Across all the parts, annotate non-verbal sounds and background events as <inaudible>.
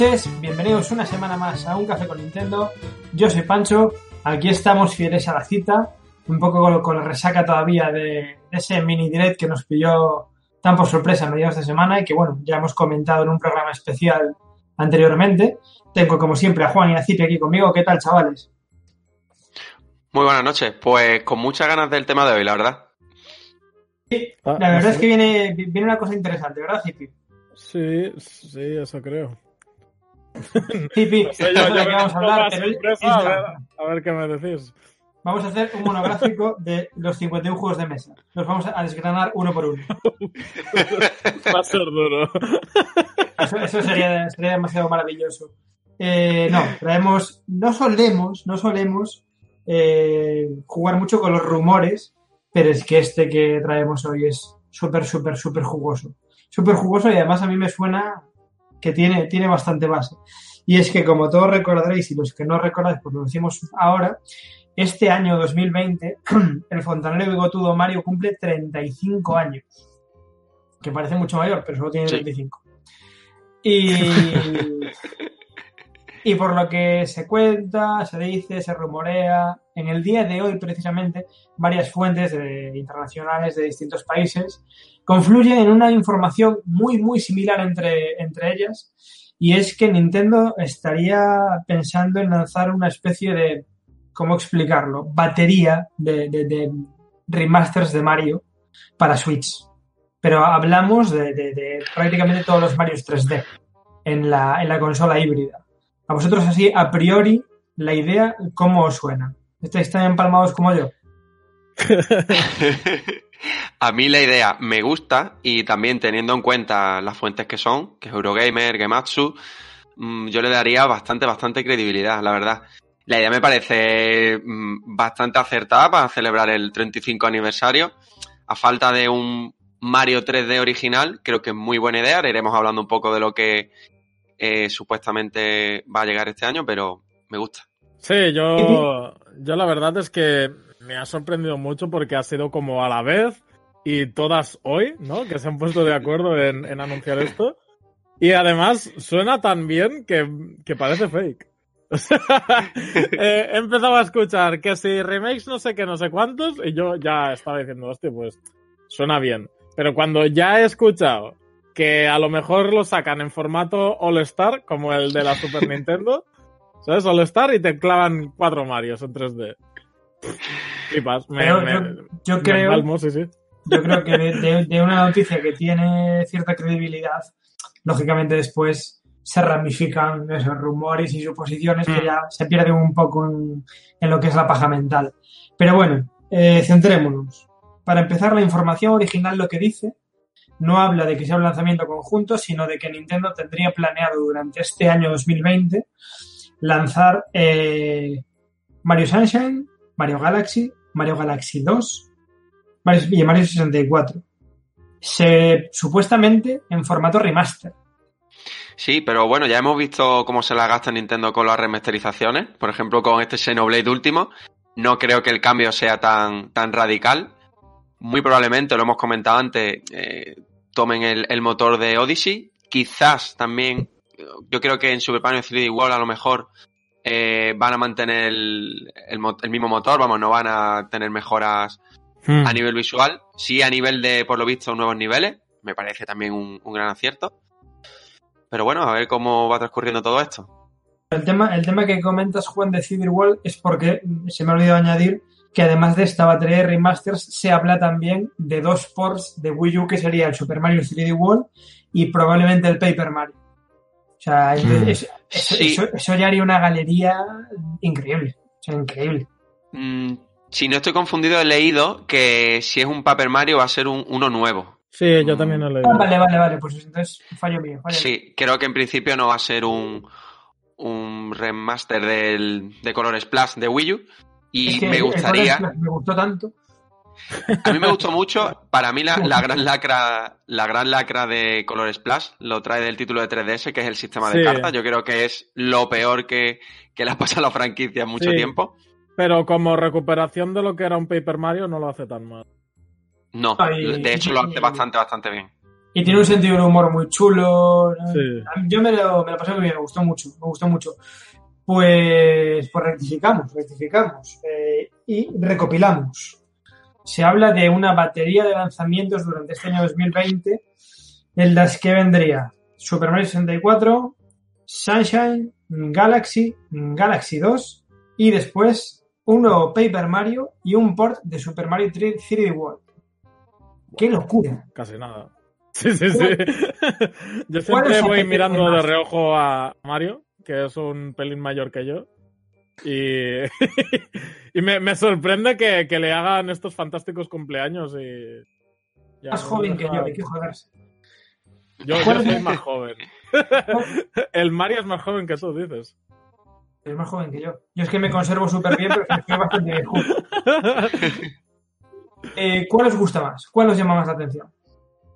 noches, bienvenidos una semana más a Un Café con Nintendo. Yo soy Pancho, aquí estamos fieles a la cita, un poco con, con la resaca todavía de ese mini direct que nos pilló tan por sorpresa a mediados de semana y que bueno, ya hemos comentado en un programa especial anteriormente. Tengo como siempre a Juan y a Cipi aquí conmigo. ¿Qué tal, chavales? Muy buenas noches, pues con muchas ganas del tema de hoy, la verdad. Sí, Ah, la verdad es que viene, viene una cosa interesante, ¿verdad, Cipi? Sí, sí, eso creo. Cipi, No sé, yo, <laughs> vamos a hablar, sorpresa, a, ver, a ver qué me decís. Vamos a hacer un monográfico de los 51 juegos de mesa. Los vamos a desgranar uno por uno. <laughs> Va a ser duro. Eso, eso sería, sería demasiado maravilloso. Eh, no, traemos, no solemos, no solemos eh, jugar mucho con los rumores, pero es que este que traemos hoy es súper, súper, súper jugoso. Súper jugoso y además a mí me suena que tiene, tiene bastante base. Y es que como todos recordaréis y los que no recordáis, pues lo decimos ahora, este año 2020 <clears throat> el fontanero bigotudo Mario cumple 35 años. Que parece mucho mayor, pero solo tiene Sí. 35. Y, <laughs> y por lo que se cuenta, se dice, se rumorea, en el día de hoy precisamente varias fuentes de- internacionales de distintos países confluyen en una información muy muy similar entre, entre ellas y es que Nintendo estaría pensando en lanzar una especie de, ¿cómo explicarlo? Batería de, de- de remasters de Mario para Switch. Pero hablamos de, de- de prácticamente todos los Marios 3D en la, en la consola híbrida. A vosotros así, a priori, la idea, ¿cómo os suena? ¿Estáis tan empalmados como yo? <laughs> A mí la idea me gusta y también teniendo en cuenta las fuentes que son, que es Eurogamer, Gematsu, mm, yo le daría bastante, bastante credibilidad, la verdad. La idea me parece mm, bastante acertada para celebrar el 35 aniversario. A falta de un Mario 3D original, creo que es muy buena idea. Ahora iremos hablando un poco de lo que eh, supuestamente va a llegar este año, pero me gusta. Sí, yo, <laughs> yo la verdad es que me ha sorprendido mucho porque ha sido como a la vez y todas hoy, ¿no? Que se han puesto de acuerdo en, en anunciar esto. Y además suena tan bien que, que parece fake. <laughs> O sea, <laughs> eh, he empezado a escuchar que si remakes no sé qué, no sé cuántos, y yo ya estaba diciendo, hostia, pues suena bien. Pero cuando ya he escuchado que a lo mejor lo sacan en formato All Star, como el de la Super Nintendo, ¿sabes? All Star y te clavan cuatro Marios en 3D. Flipas, me, Pero me- yo, yo me creo, empalmo, sí, sí. yo creo que de, de- de una noticia que tiene cierta credibilidad, lógicamente después se ramifican esos rumores y suposiciones que Mm. ya se pierden un poco en, en lo que es la paja mental. Pero bueno, eh, centrémonos. Para empezar, la información original lo que dice no habla de que sea un lanzamiento conjunto, sino de que Nintendo tendría planeado durante este año 2020 lanzar eh, Mario Sunshine, Mario Galaxy, Mario Galaxy 2 Mario, y Mario 64. Se, supuestamente en formato remaster. Sí, pero bueno, ya hemos visto cómo se la gasta Nintendo con las remasterizaciones. Por ejemplo, con este Xenoblade último. No creo que el cambio sea tan, tan radical. Muy probablemente, lo hemos comentado antes, eh, tomen el, el motor de Odyssey. Quizás también, yo creo que en Super Mario 3D World a lo mejor eh, van a mantener el, el mo- el mismo motor, vamos, no van a tener mejoras Hmm. a nivel visual. Sí a nivel de, por lo visto, nuevos niveles. Me parece también un, un gran acierto. pero bueno, a ver cómo va transcurriendo todo esto. El tema, el tema que comentas, Juan, de Civil World es porque se me ha olvidado añadir que además de esta batería de remasters se habla también de dos ports de Wii U que sería el Super Mario 3D World y probablemente el Paper Mario. O sea, es- es- eso, Sí. eso- eso ya haría una galería increíble. O sea, increíble. Mm, si no estoy confundido, he leído que si es un Paper Mario va a ser un, uno nuevo. Sí, yo también he Ah, leído. vale, vale, vale. Pues entonces fallo mío. fallo mío. Sí, creo que en principio no va a ser un, un remaster del, de Color Splash de Wii U. Y Es que me gustaría, me gustó tanto. <laughs> a mí me gustó mucho, para mí la, la gran lacra, la gran lacra de Color Splash lo trae del título de 3DS, que es el sistema de Sí. cartas. Yo creo que es lo peor que, que le ha pasado a la franquicia en mucho Sí. tiempo. Pero como recuperación de lo que era un Paper Mario, no lo hace tan mal. No, Ay, de hecho lo hace bastante, bastante bien. Y tiene un sentido de humor muy chulo. Yo me lo, me lo pasé muy bien, me gustó mucho, me gustó mucho. Pues, pues rectificamos, rectificamos eh, y recopilamos. Se habla de una batería de lanzamientos durante este año 2020 en las que vendría Super Mario 64, Sunshine, Galaxy, Galaxy 2 y después un nuevo Paper Mario y un port de Super Mario 3 3D World. ¡Qué locura! Casi nada. <laughs> Sí, sí, sí. <laughs> Yo ¿Cuál es siempre voy mirando de reojo a Mario, que es un pelín mayor que yo. Y, <laughs> y me, me sorprende que, que le hagan estos fantásticos cumpleaños y... ya Más joven que yo, hay que joderse. Yo, yo ¿Cuál es soy más joven. <laughs> El Mario es más joven que tú, dices. Es más joven que yo. Yo es que me conservo súper bien, pero estoy bastante viejo. <laughs> Eh, ¿Cuál os gusta más? ¿Cuál os llama más la atención?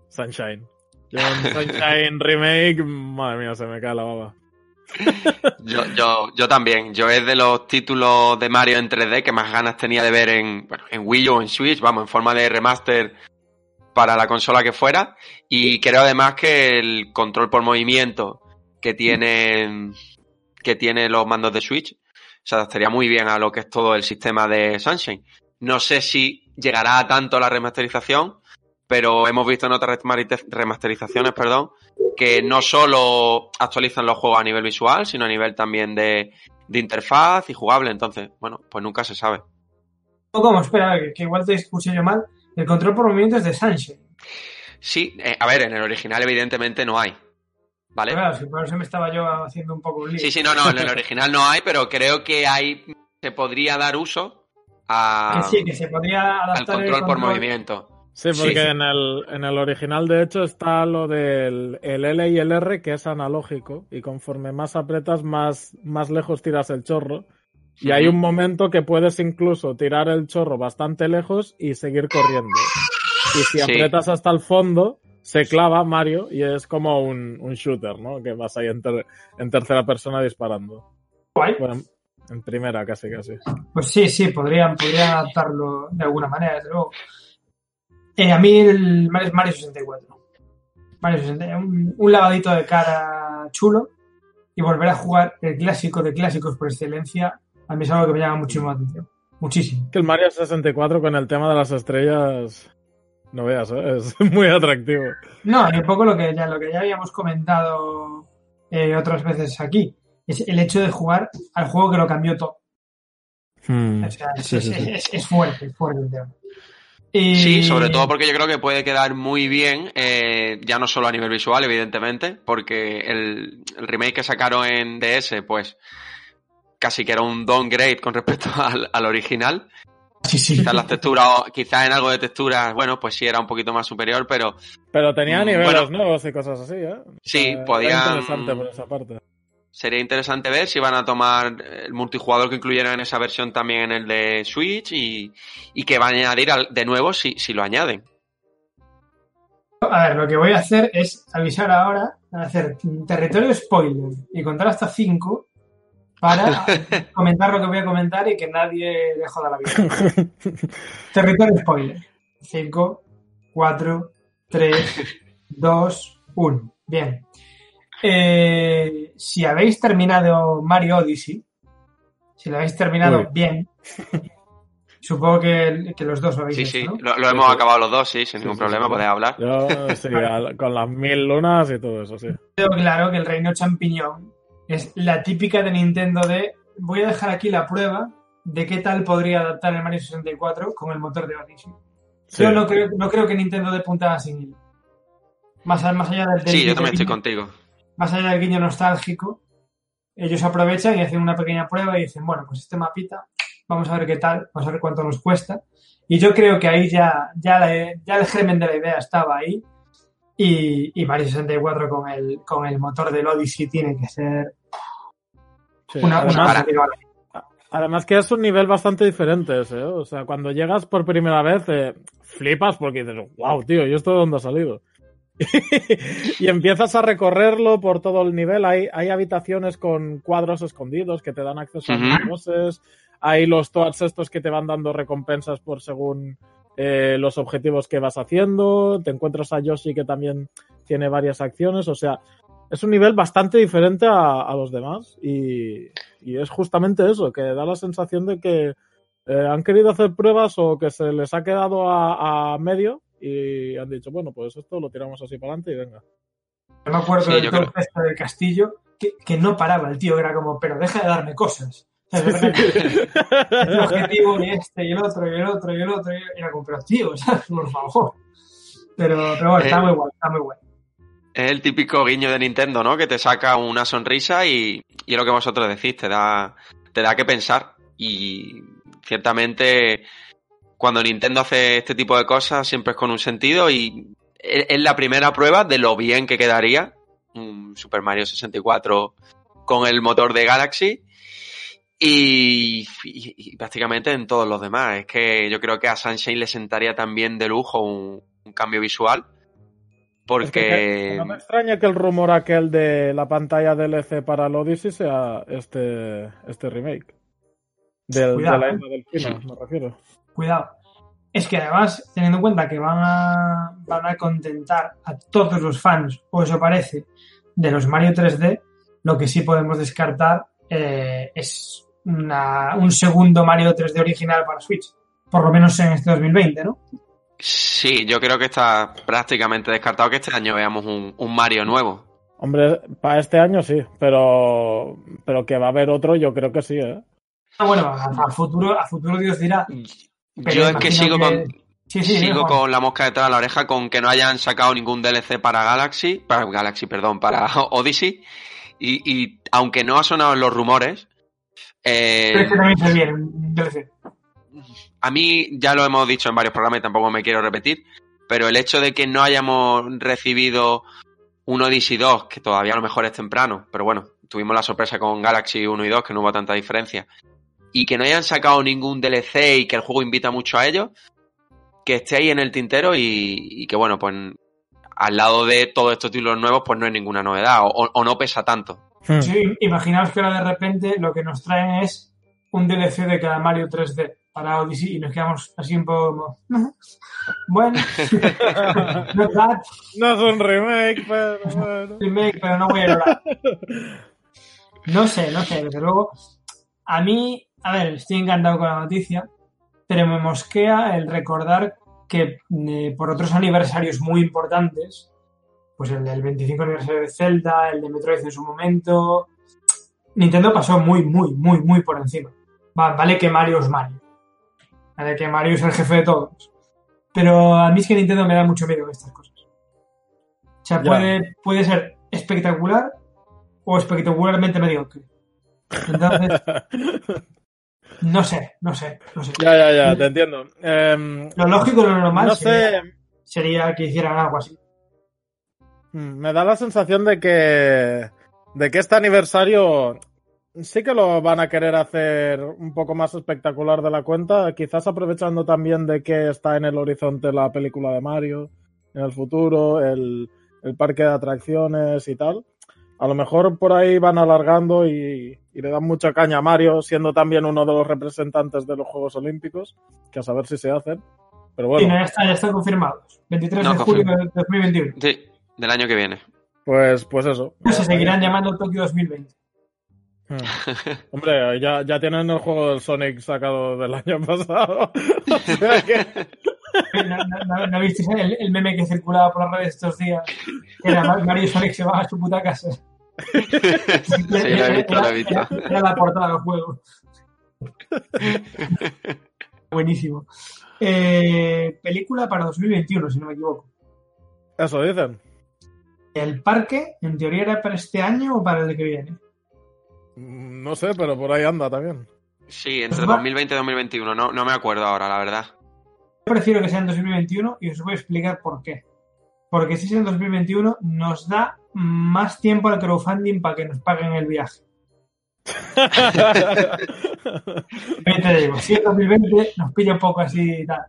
Sunshine. Yo en Sunshine Remake, madre mía, se me cae la baba. Yo, yo, yo también. Yo es de los títulos de Mario en 3D que más ganas tenía de ver en, bueno, en Wii o en Switch, vamos, en forma de remaster para la consola que fuera. Y creo además que el control por movimiento que tienen, que tiene los mandos de Switch se adaptaría muy bien a lo que es todo el sistema de Sunshine. No sé si llegará a tanto la remasterización, pero hemos visto en otras remasteriz- remasterizaciones, perdón, que no solo actualizan los juegos a nivel visual, sino a nivel también de, de interfaz y jugable. Entonces, bueno, pues nunca se sabe. ¿O cómo? Espera, que, que igual te escuché yo mal. El control por movimiento es de Sunshine. Sí, eh, a ver, en el original evidentemente no hay. ¿Vale? Claro, si por eso me estaba yo haciendo un poco un lío. Sí, sí, no, no, en el original no hay, pero creo que hay, se podría dar uso a, sí, que se podría al adaptar el control por movimiento. Sí, porque sí. En, el, en el original, de hecho, está lo del el L y el R, que es analógico, y conforme más apretas, más, más lejos tiras el chorro. Y hay un momento que puedes incluso tirar el chorro bastante lejos y seguir corriendo. Y si Sí. aprietas hasta el fondo, se clava Mario y es como un, un shooter, ¿no? Que vas ahí en, ter- en tercera persona disparando. Bueno, en primera casi, casi. Pues sí, sí, podrían, podrían adaptarlo de alguna manera, desde luego. Eh, a mí el Mario, Mario 64. Mario 64. Un, un lavadito de cara chulo y volver a jugar el clásico de clásicos por excelencia, a mí es algo que me llama muchísimo la atención. Muchísimo. Que el Mario 64 con el tema de las estrellas, no veas, ¿eh? es <laughs> muy atractivo. No, y un poco lo que ya, lo que ya habíamos comentado eh, otras veces aquí. Es el hecho de jugar al juego que lo cambió todo. O sea, es, Sí, sí, es- sí. es- es fuerte, es fuerte el tema. Y- Sí, sobre todo porque yo creo que puede quedar muy bien, eh, ya no solo a nivel visual, evidentemente, porque el, el remake que sacaron en DS, pues casi que era un downgrade con respecto <laughs> al, al original. Sí, sí. Quizás las texturas, quizás en algo de texturas, bueno, pues sí era un poquito más superior, pero Pero tenía Mm, niveles bueno. nuevos y cosas así, ¿eh? Sí, era podían- interesante por esa parte. Sería interesante ver si van a tomar el multijugador que incluyeran en esa versión también en el de Switch y, y que van a añadir al- de nuevo si, si lo añaden. A ver, lo que voy a hacer es avisar ahora, hacer territorio spoiler y contar hasta 5 para <laughs> comentar lo que voy a comentar y que nadie le joda la vida. territorio spoiler. 5, 4, 3, 2, 1. Bien. Eh, si habéis terminado Mario Odyssey, si lo habéis terminado Uy. bien, Supongo que, que los dos lo habéis Sí, visto, sí, ¿no? lo, lo hemos Sí, sí. acabado los dos, sí, sin Sí, ningún sí, problema, sí. podés hablar. Yo, sí, <laughs> al- con las mil lunas y todo eso, sí. Tengo claro que el reino champiñón es la típica de Nintendo de voy a dejar aquí la prueba de qué tal podría adaptar el Mario 64 con el motor de Odyssey. Sí. Yo no creo, no creo que Nintendo dé puntada sin hilo. Más, allá del, del Sí, yo también estoy contigo. Más allá del guiño nostálgico, ellos aprovechan y hacen una pequeña prueba y dicen, bueno, pues este mapita, vamos a ver qué tal, vamos a ver cuánto nos cuesta. Y yo creo que ahí ya, ya, la- ya el germen de la idea estaba ahí. Y, y Mario 64 con el, con el motor del Odyssey tiene que ser Sí. una, una además, salida. además que es un nivel bastante diferente ese, ¿eh? O sea, cuando llegas por primera vez, eh, flipas porque dices, wow, tío, ¿y esto de dónde ha salido? <laughs> y empiezas a recorrerlo por todo el nivel. Hay, hay habitaciones con cuadros escondidos que te dan acceso a los bosses. Hay los Toads estos que te van dando recompensas por según eh, los objetivos que vas haciendo. Te encuentras a Yoshi que también tiene varias acciones. O sea, es un nivel bastante diferente a, a los demás. Y, y es justamente eso, que da la sensación de que eh, han querido hacer pruebas o que se les ha quedado a, a medio y han dicho, bueno, pues esto lo tiramos así para adelante y venga. Yo me acuerdo Sí, del todo del castillo, que, que no paraba el tío, era como, pero deja de darme cosas. O sea, <laughs> el objetivo y este y el otro y el otro y el otro y era como, pero tío, ¿sabes? <laughs> por favor. Pero, pero bueno, está Eh. muy guay, está muy guay. Es el típico guiño de Nintendo, ¿no? Que te saca una sonrisa y, y es lo que vosotros decís, te da, te da que pensar. Y ciertamente, cuando Nintendo hace este tipo de cosas, siempre es con un sentido y es es la primera prueba de lo bien que quedaría un Super Mario 64 con el motor de Galaxy. Y, y- y prácticamente en todos los demás. Es que yo creo que a Sunshine le sentaría también de lujo un, un cambio visual. Es Porque. que no me extraña que el rumor aquel de la pantalla DLC para el Odyssey sea este, este remake. Del, Cuidado, de la ¿eh? del Pino, me refiero. Cuidado. Es que además, teniendo en cuenta que van a, van a contentar a todos los fans, o eso parece, de los Mario 3D, lo que sí podemos descartar eh, es una- un segundo Mario 3D original para Switch. Por lo menos en este 2020, ¿no? Sí, yo creo que está prácticamente descartado que este año veamos un, un Mario nuevo. Hombre, para este año sí, pero, pero que va a haber otro, yo creo que sí, ¿eh? Ah, bueno, a, a futuro, a futuro Dios dirá. Pero yo es que sigo que- con Sí, sí, sigo con la mosca detrás de la oreja con que no hayan sacado ningún DLC para Galaxy, para Galaxy, perdón, para <laughs> Odyssey. Y, y aunque no ha sonado en los rumores, eh, Pero es que también se viene un DLC. a mí ya lo hemos dicho en varios programas y tampoco me quiero repetir, pero el hecho de que no hayamos recibido un Odyssey 2, que todavía a lo mejor es temprano, pero bueno, tuvimos la sorpresa con Galaxy 1 y 2, que no hubo tanta diferencia, y que no hayan sacado ningún DLC y que el juego invita mucho a ello, que esté ahí en el tintero y, y que bueno, pues al lado de todos estos títulos nuevos, pues no hay ninguna novedad o, o no pesa tanto. Hmm. Sí, imaginaos que ahora de repente lo que nos traen es un DLC de cada Mario 3D para Odyssey y nos quedamos así un poco como... <laughs> Bueno, <laughs> No es un remake, pero bueno. remake, pero no voy a llorar. <laughs> No sé, no sé, desde luego. A mí, a ver, estoy encantado con la noticia, pero me mosquea el recordar que eh, por otros aniversarios muy importantes, pues el del 25 aniversario de Zelda, el de Metroid en su momento, Nintendo pasó muy, muy, muy, muy por encima. Va- vale que Mario es Mario. Vale que Mario es el jefe de todos. Pero a mí es que Nintendo me da mucho miedo estas cosas. O sea, puede, puede ser espectacular o espectacularmente mediocre. Entonces, <laughs> no sé, no sé, no sé. Ya, ya, ya, te entiendo. Em, Lo lógico, lo normal no sería, sé, sería que hicieran algo así. Mm, Me da la sensación de que de que este aniversario sí que lo van a querer hacer un poco más espectacular de la cuenta, quizás aprovechando también de que está en el horizonte la película de Mario en el futuro, el, el parque de atracciones y tal. A lo mejor por ahí van alargando y, y le dan mucha caña a Mario, siendo también uno de los representantes de los Juegos Olímpicos, que a saber si se hacen. Pero bueno, no, ya, está, ya están confirmados. 23 No, de julio de 2021. Sí, del año que viene. pues, pues eso. Se seguirán llamando Tokio 2020. Hmm. Hombre, ya, ya tienen el juego del Sonic sacado del año pasado. <laughs> o sea que... ¿No, no, no visteis el, el, meme que circulaba por las redes estos días? Que era Mario Sonic se va a su puta casa. sí, lo he visto, lo he visto. Era, era la portada del juego. Buenísimo. Eh, película para 2021, si no me equivoco. Eso dicen. ¿El parque, en teoría, era para este año o para el que viene? Mm, No sé, pero por ahí anda también. Sí, entre 2020 y 2021. No, no me acuerdo ahora, la verdad. Yo prefiero que sea en 2021 y os voy a explicar por qué. Porque si es en 2021, nos da más tiempo al crowdfunding para que nos paguen el viaje. <laughs> Te digo, si es 2020, nos pilla un poco así y tal.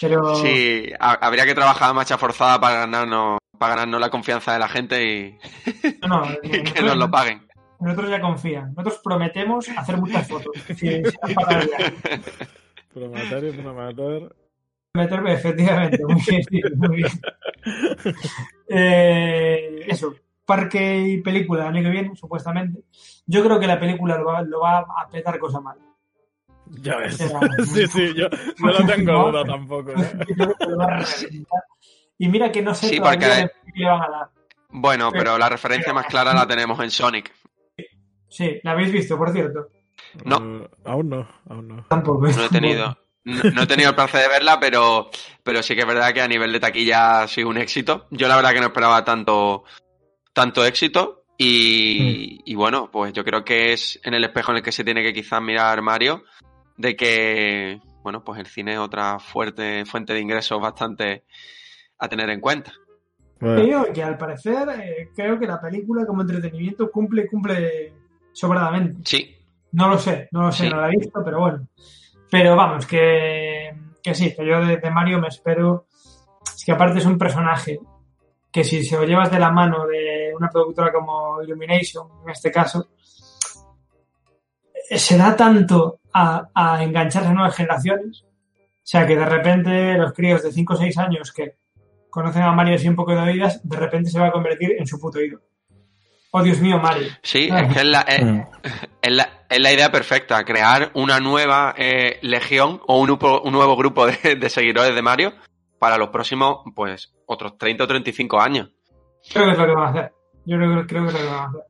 Pero Sí, ha- habría que trabajar a marcha forzada para ganarnos, para ganarnos la confianza de la gente y no, no, <laughs> que nosotros- nos lo paguen. Nosotros ya confían. Nosotros prometemos hacer muchas fotos. Si, si. Prometer y prometer. Meterme, efectivamente. Muy bien, muy bien. Eh, eso, parque y película el año que viene, supuestamente. Yo creo que la película lo va, lo va a petar cosa mal. Ya ves. Era- <laughs> Sí, sí, yo no lo tengo duda tampoco. ¿eh? Yo creo que lo va a reventar. Y mira que no sé Sí, porque- qué le van a dar. Bueno, pero la referencia más clara la tenemos en Sonic. Sí, ¿la habéis visto, por cierto? No. Eh, aún no, aún no. Tampoco. No he tenido, no, no he tenido el placer de verla, pero, pero sí que es verdad que a nivel de taquilla ha sido un éxito. Yo la verdad que no esperaba tanto, tanto éxito. Y, y bueno, pues yo creo que es en el espejo en el que se tiene que quizás mirar Mario, de que, bueno, pues el cine es otra fuerte fuente de ingresos bastante a tener en cuenta. Creo que al parecer, eh, creo que la película como entretenimiento cumple, cumple sobradamente. Sí, No lo sé, no lo sé, Sí. no la he visto, pero bueno. Pero vamos, que, que sí, que yo de, de Mario me espero. Es que aparte es un personaje que si se lo llevas de la mano de una productora como Illumination, en este caso, se da tanto a, a engancharse a nuevas generaciones. O sea, que de repente los críos de 5 o 6 años que conocen a Mario así un poco de oídas, de repente se va a convertir en su puto ídolo. Oh, Dios mío, Mario. sí, es que es la, es, es la, es la idea perfecta, crear una nueva eh, legión o un, un nuevo grupo de, de seguidores de Mario para los próximos, pues, otros 30 o 35 años. Creo que es lo que van a hacer. Yo creo, creo que es lo que van a hacer.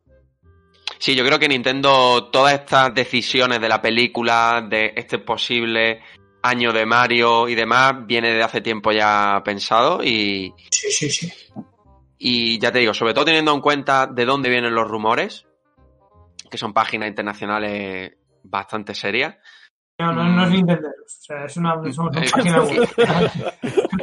Sí, yo creo que Nintendo, todas estas decisiones de la película, de este posible año de Mario y demás, viene de hace tiempo ya pensado y, Sí, sí, sí. y ya te digo, sobre todo teniendo en cuenta de dónde vienen los rumores, que son páginas internacionales bastante serias. No, no, no es Nintendo. O sea, es una, somos una <laughs> página web. <laughs>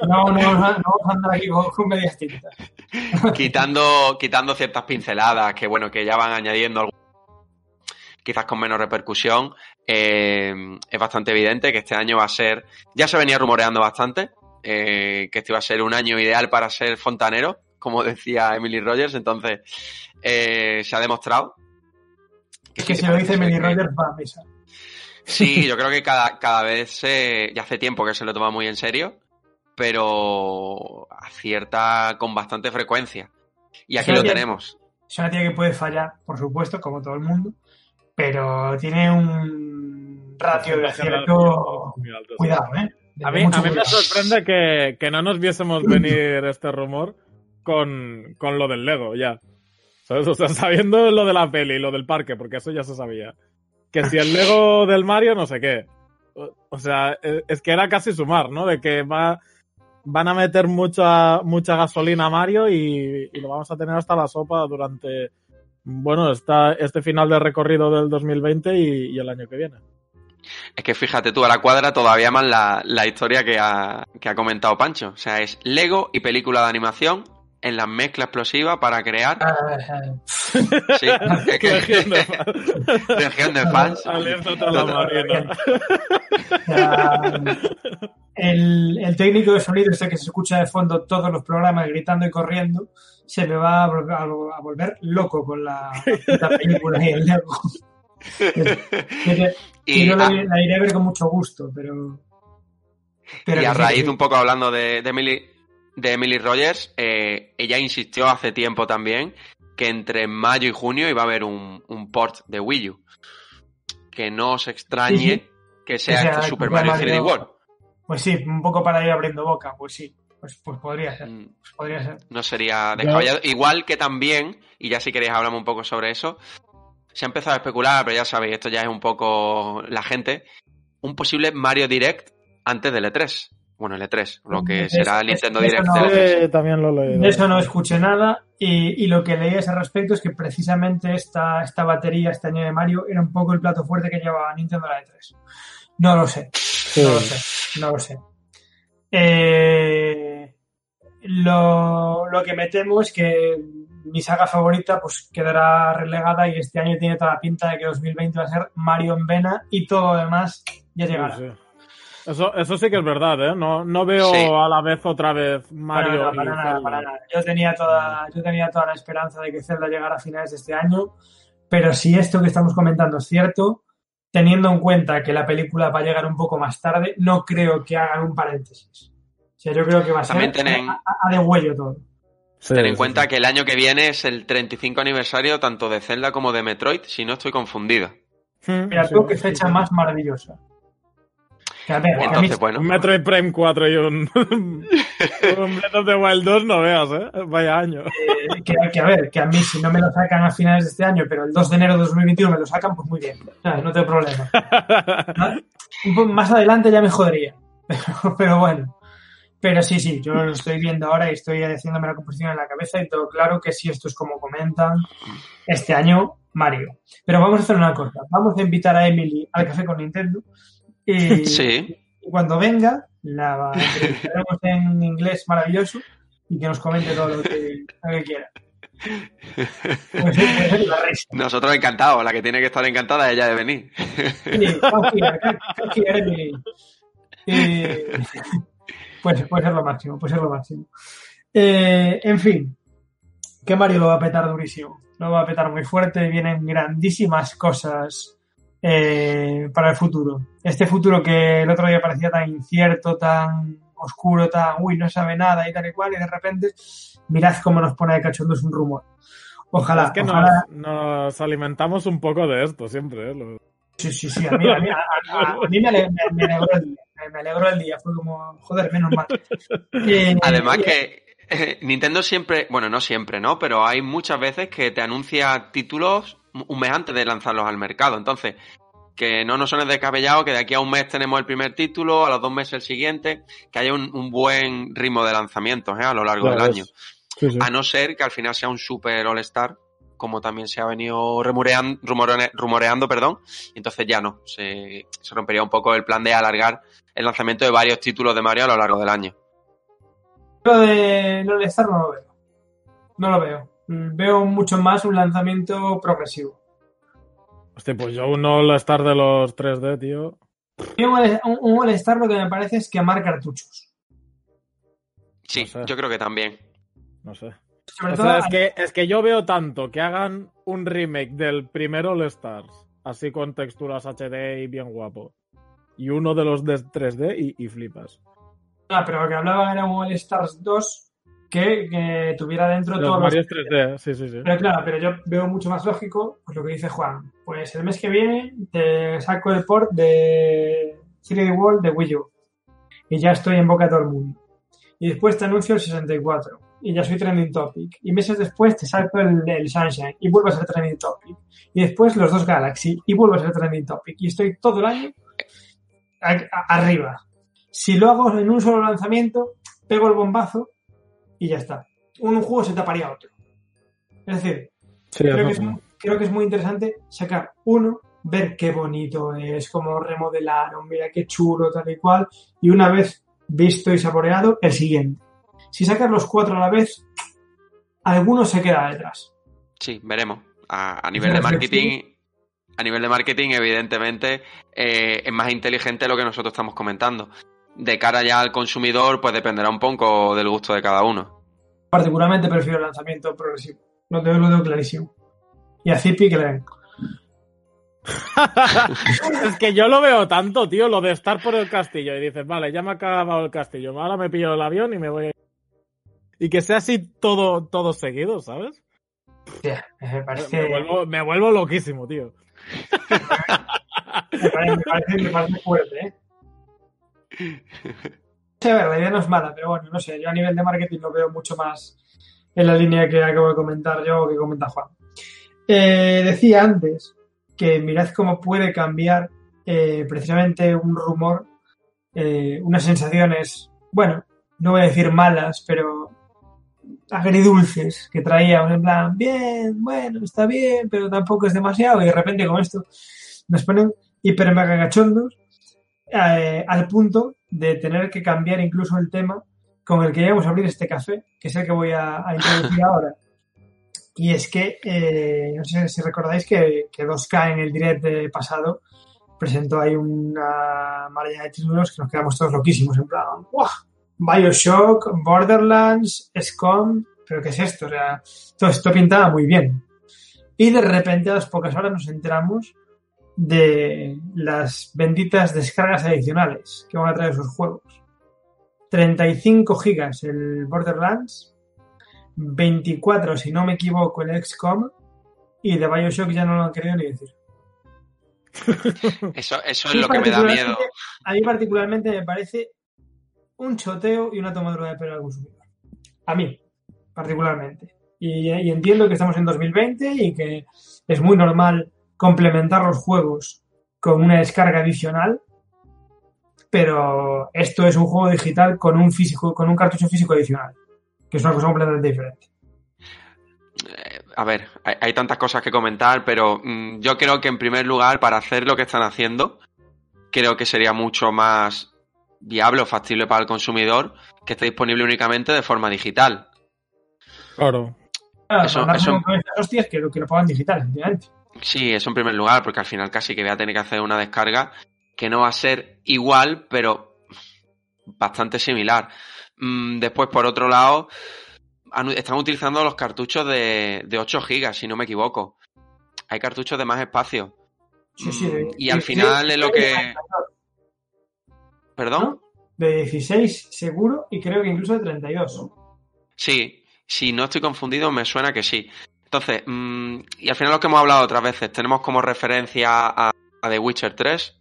No, no, no vamos a andar aquí con, con medias tintas. <laughs> quitando, quitando ciertas pinceladas que bueno, que ya van añadiendo algún- quizás con menos repercusión, eh, es bastante evidente que este año va a ser, ya se venía rumoreando bastante, eh, que este iba a ser un año ideal para ser fontanero, como decía Emily Rogers, entonces eh, se ha demostrado. Es sí que si lo dice que- Rogers, va a misa. Sí, <laughs> yo creo que cada, cada vez se, ya hace tiempo que se lo toma muy en serio, pero acierta con bastante frecuencia. Y aquí lo tenemos. Es una tía que puede fallar, por supuesto, como todo el mundo, pero tiene un ratio de acierto. Cuidado, ¿eh? A mí, a mí me sorprende que, que no nos viésemos <laughs> venir este rumor con, con lo del Lego ya. ¿Sabes? O sea, sabiendo lo de la peli y lo del parque, porque eso ya se sabía. Que si el Lego <laughs> del Mario, no sé qué. O, o sea, e- es que era casi sumar, ¿no? De que va, van a meter mucha, mucha gasolina a Mario y, y lo vamos a tener hasta la sopa durante, bueno, esta, este final de recorrido del 2020 y, y el año que viene. Es que fíjate tú, a la cuadra todavía más la, la historia que ha, que ha comentado Pancho. O sea, es Lego y película de animación en la mezcla explosiva para crear. Ah, Sí, es que- Legión <laughs> de fans. Legión de fans. Aliéntate a la marina. ah, el, el técnico de sonido este que se escucha de fondo todos los programas gritando y corriendo se me va a, a a volver loco con la, la película y el Lego. <laughs> Que- Y yo la, la iré a ver con mucho gusto, pero. pero y a sí, raíz que un poco hablando de, de Emily, de Emily Rogers, eh, ella insistió hace tiempo también que entre mayo y junio iba a haber un, un port de Wii U. Que no os extrañe Sí, sí. que sea O sea, este Super Mario- 3D World. Pues sí, un poco para ir abriendo boca, pues sí. Pues, pues podría ser. Mm, pues podría ser. No sería descabellado. Igual que también, y ya si queréis hablamos un poco sobre eso, se ha empezado a especular, pero ya sabéis, esto ya es un poco la gente, un posible Mario Direct antes del E3. Bueno, el E3, lo que será el Nintendo eso Direct no- del E3. Sí, también lo he leído. De eso no escuché nada y, y lo que leí a ese respecto es que precisamente esta, esta batería, este año de Mario, era un poco el plato fuerte que llevaba Nintendo a la E3. No lo sé, Sí. no lo sé, no lo sé. Eh, lo, lo que me temo es que mi saga favorita pues quedará relegada y este año tiene toda la pinta de que 2020 va a ser Mario en vena y todo lo demás ya Sí, llegará. sí. Eso, eso sí que es verdad, ¿eh? No, no veo Sí. a la vez otra vez Para Mario nada, y para nada, para nada. Yo tenía toda, yo tenía toda la esperanza de que Zelda llegara a finales de este año, pero si esto que estamos comentando es cierto, teniendo en cuenta que la película va a llegar un poco más tarde, no creo que hagan un paréntesis. O sea, yo creo que va a ser También tienen- a, de huello todo. Sí, Ten en sí, cuenta sí. que el año que viene es el 35 aniversario tanto de Zelda como de Metroid, si no estoy confundido. Mira, tú qué fecha más maravillosa. Que a ver, que a mí- Entonces, bueno, Un Metroid Prime 4 y un, <laughs> un Breath of the Wild 2 no veas, ¿eh? Vaya año. eh, que, que a ver, que a mí si no me lo sacan a finales de este año, pero el 2 de enero de 2021 me lo sacan, pues muy bien. No tengo problema. <laughs> Más adelante ya me jodería. Pero, pero bueno. Pero sí, sí, yo lo estoy viendo ahora y estoy haciéndome la composición en la cabeza y todo claro que si esto es como comentan, este año Mario. Pero vamos a hacer una cosa. Vamos a invitar a Emily al café con Nintendo y, sí. y cuando venga la entrevistaremos en inglés maravilloso y que nos comente todo lo que, lo que quiera. Pues la. Nosotros encantados, la que tiene que estar encantada es ella de venir. Sí. Eh, pues puede ser lo máximo, puede ser lo máximo. Eh, en fin, que Mario lo va a petar durísimo. Lo va a petar muy fuerte. Vienen grandísimas cosas eh, para el futuro. Este futuro que el otro día parecía tan incierto, tan oscuro, tan uy, no sabe nada y tal y cual, y de repente, mirad cómo nos pone de cachondos un rumor. Ojalá, es que nos, ojalá. nos alimentamos un poco de esto siempre, ¿eh? Lo- Sí, sí, sí, a mí, a mí, a- a- a mí me, ale- me- me alegró el día. Me, alegró el día, fue como, joder, menos mal. <laughs> Eh, Además eh, que eh, Nintendo siempre, bueno, no siempre, ¿no? Pero hay muchas veces que te anuncia títulos un mes antes de lanzarlos al mercado. Entonces, que no nos suene descabellado que de aquí a un mes tenemos el primer título, a los dos meses el siguiente, que haya un, un buen ritmo de lanzamientos ¿eh? a lo largo del año. Sí, sí. A no ser que al final sea un super All-Star, como también se ha venido rumorean- rumore- rumoreando, perdón, y entonces ya no, se, se rompería un poco el plan de alargar el lanzamiento de varios títulos de Mario a lo largo del año. Lo de lo de Star no lo veo. No lo veo. Mm, Veo mucho más un lanzamiento progresivo. Hostia, pues yo un All-Star de los 3D, tío. Un, All-Star lo que me parece es quemar cartuchos. Sí, No sé. yo creo que también. No sé. Sobre O todo, sea, es que, es que yo veo tanto que hagan un remake del primer All Stars, así con texturas HD y bien guapo, y uno de los de 3D y, y flipas. Ah, pero lo que hablaba era un All-Stars 2 que, que tuviera dentro Los todos los Mario 3D, sí, sí, sí. Pero claro, pero yo veo mucho más lógico pues, lo que dice Juan. Pues el mes que viene te saco el port de 3D World de Wii U. Y ya estoy en boca de todo el mundo. Y después te anuncio el 64. Y ya soy trending topic. Y meses después te saco el, el Sunshine. Y vuelvo a ser trending topic. Y después los dos Galaxy. Y vuelvo a ser trending topic. Y estoy todo el año a- a- arriba. Si lo hago en un solo lanzamiento, pego el bombazo y ya está. Un juego se taparía a otro. Es decir, Sí, creo, que es, sí. mu- creo que es muy interesante sacar uno, ver qué bonito es, cómo remodelaron, mira qué chulo, tal y cual, y una vez visto y saboreado, el siguiente. Si sacas los cuatro a la vez, alguno se queda detrás. Sí, veremos. A, a nivel de marketing, a nivel de marketing, evidentemente, eh, es más inteligente lo que nosotros estamos comentando. De cara ya al consumidor, pues dependerá un poco del gusto de cada uno. Particularmente prefiero el lanzamiento progresivo. Lo tengo, lo tengo clarísimo. Y a Zippy que le den. <laughs> es que yo lo veo tanto, tío, lo de estar por el castillo y dices, vale, ya me ha acabado el castillo, ahora me pillo el avión y me voy a... Y que sea así todo, todo seguido, ¿sabes? Me parece, Me vuelvo, me vuelvo loquísimo, tío. <laughs> me parece, me parece, me parece fuerte, ¿eh? A ver, la idea no es mala, pero bueno, no sé, yo a nivel de marketing lo veo mucho más en la línea que acabo de comentar yo o que comenta Juan. Eh, decía antes que mirad cómo puede cambiar eh, precisamente un rumor, eh, unas sensaciones, bueno, no voy a decir malas, pero agridulces que traíamos en plan, bien, bueno, está bien, pero tampoco es demasiado, y de repente con esto nos ponen hiper mega cachondos eh, al punto de tener que cambiar incluso el tema con el que íbamos a abrir este café, que es el que voy a, a introducir <laughs> ahora. Y es que, eh, no sé si recordáis que, que 2K en el direct de pasado presentó ahí una maraña de títulos que nos quedamos todos loquísimos, en plan, ¡guau! Bioshock, Borderlands, SCOM, pero ¿qué es esto? O sea, todo esto pintaba muy bien. Y de repente a las pocas horas nos enteramos de las benditas descargas adicionales que van a traer sus juegos. 35 gigas el Borderlands, 24 si no me equivoco el XCOM y de Bioshock ya no lo han querido ni decir. Eso, eso es lo que me da miedo. A mí particularmente me parece un choteo y una tomadura de pelo al consumidor. A mí, particularmente. Y, y entiendo que estamos en 2020 y que es muy normal complementar los juegos con una descarga adicional, pero esto es un juego digital con un físico, con un cartucho físico adicional, que es una cosa completamente diferente. Eh, A ver, hay, hay tantas cosas que comentar, pero mm, yo creo que en primer lugar, para hacer lo que están haciendo, creo que sería mucho más viable o factible para el consumidor que esté disponible únicamente de forma digital. Claro. Eso- eso- hostias que lo, que lo pongan digital, efectivamente. Sí, eso en primer lugar, porque al final casi que voy a tener que hacer una descarga que no va a ser igual, pero bastante similar. Mm, Después, por otro lado, están utilizando los cartuchos de, de 8 gigas, si no me equivoco. Hay cartuchos de más espacio. Sí, sí, Mm, de- y al final es lo que... ¿Perdón? ¿No? De 16 seguro y creo que incluso de 32. Sí, si no estoy confundido, me suena que sí. Entonces, mm, y al final lo que hemos hablado otras veces, tenemos como referencia a, The Witcher 3,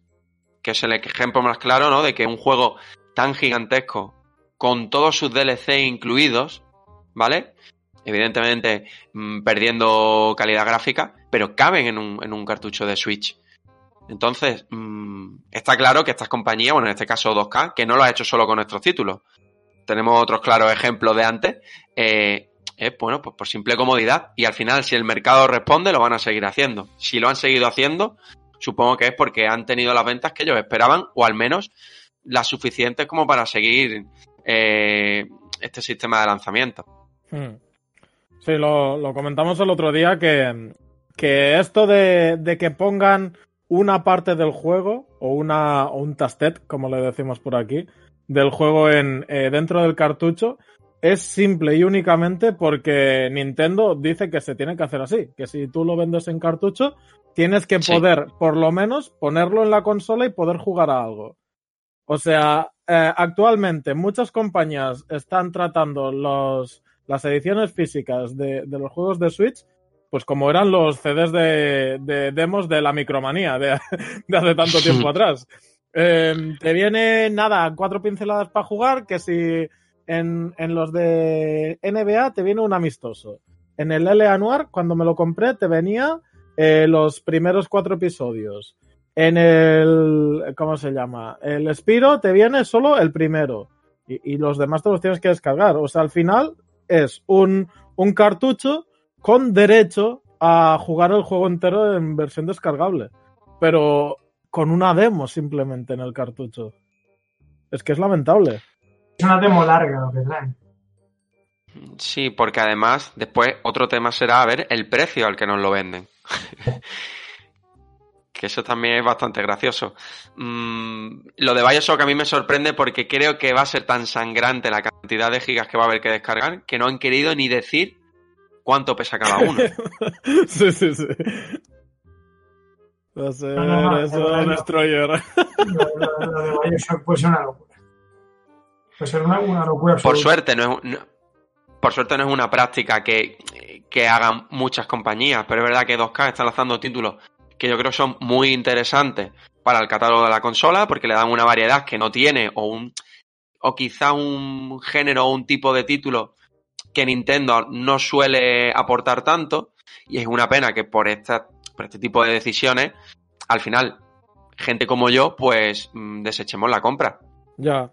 que es el ejemplo más claro, ¿no? De que un juego tan gigantesco, con todos sus DLC incluidos, ¿vale? Evidentemente mm, perdiendo calidad gráfica, pero caben en un, en un cartucho de Switch. Entonces, mm, está claro que estas compañías, bueno, en este caso 2K, que no lo ha hecho solo con nuestros títulos, tenemos otros claros ejemplos de antes, eh, es bueno, pues por simple comodidad. Y al final, si el mercado responde, lo van a seguir haciendo. Si lo han seguido haciendo, supongo que es porque han tenido las ventas que ellos esperaban, o al menos las suficientes como para seguir eh, este sistema de lanzamiento. Hmm. Sí, lo, lo comentamos el otro día que, que esto de, de que pongan una parte del juego o, una, o un tastet, como le decimos por aquí, del juego en, eh, dentro del cartucho es simple y únicamente porque Nintendo dice que se tiene que hacer así, que si tú lo vendes en cartucho tienes que Sí. poder por lo menos ponerlo en la consola y poder jugar a algo. O sea, eh, actualmente muchas compañías están tratando los, las ediciones físicas de, de los juegos de Switch, pues como eran los CDs de, de demos de la micromanía de, <laughs> de hace tanto tiempo <laughs> atrás. Eh, te viene nada, cuatro pinceladas para jugar, que si en, los de NBA te viene un amistoso. En el L Anuar, cuando me lo compré, te venía eh, los primeros cuatro episodios. En el. ¿Cómo se llama? El Spiro te viene solo el primero. Y, y los demás te los tienes que descargar. O sea, al final es un, un cartucho con derecho a jugar el juego entero en versión descargable. Pero con una demo simplemente en el cartucho. Es que es lamentable. Es una demo larga lo que traen. Sí, porque además, después otro tema será a ver el precio al que nos lo venden. <laughs> que eso también es bastante gracioso. Mm, lo de Bioshock a mí me sorprende porque creo que va a ser tan sangrante la cantidad de gigas que va a haber que descargar que no han querido ni decir cuánto pesa cada uno. <laughs> sí, sí, sí. Va a ser No, no, no, eso no, no. Destroyer. Lo, lo- lo de Bioshock puede ser una locura. Puede ser una, una locura Por suerte, no es, un- no, por suerte no es una práctica que, que hagan muchas compañías, pero es verdad que 2K está lanzando títulos que yo creo son muy interesantes para el catálogo de la consola porque le dan una variedad que no tiene o un o quizá un género o un tipo de título que Nintendo no suele aportar tanto y es una pena que por esta por este tipo de decisiones al final gente como yo pues mm, desechemos la compra. Ya.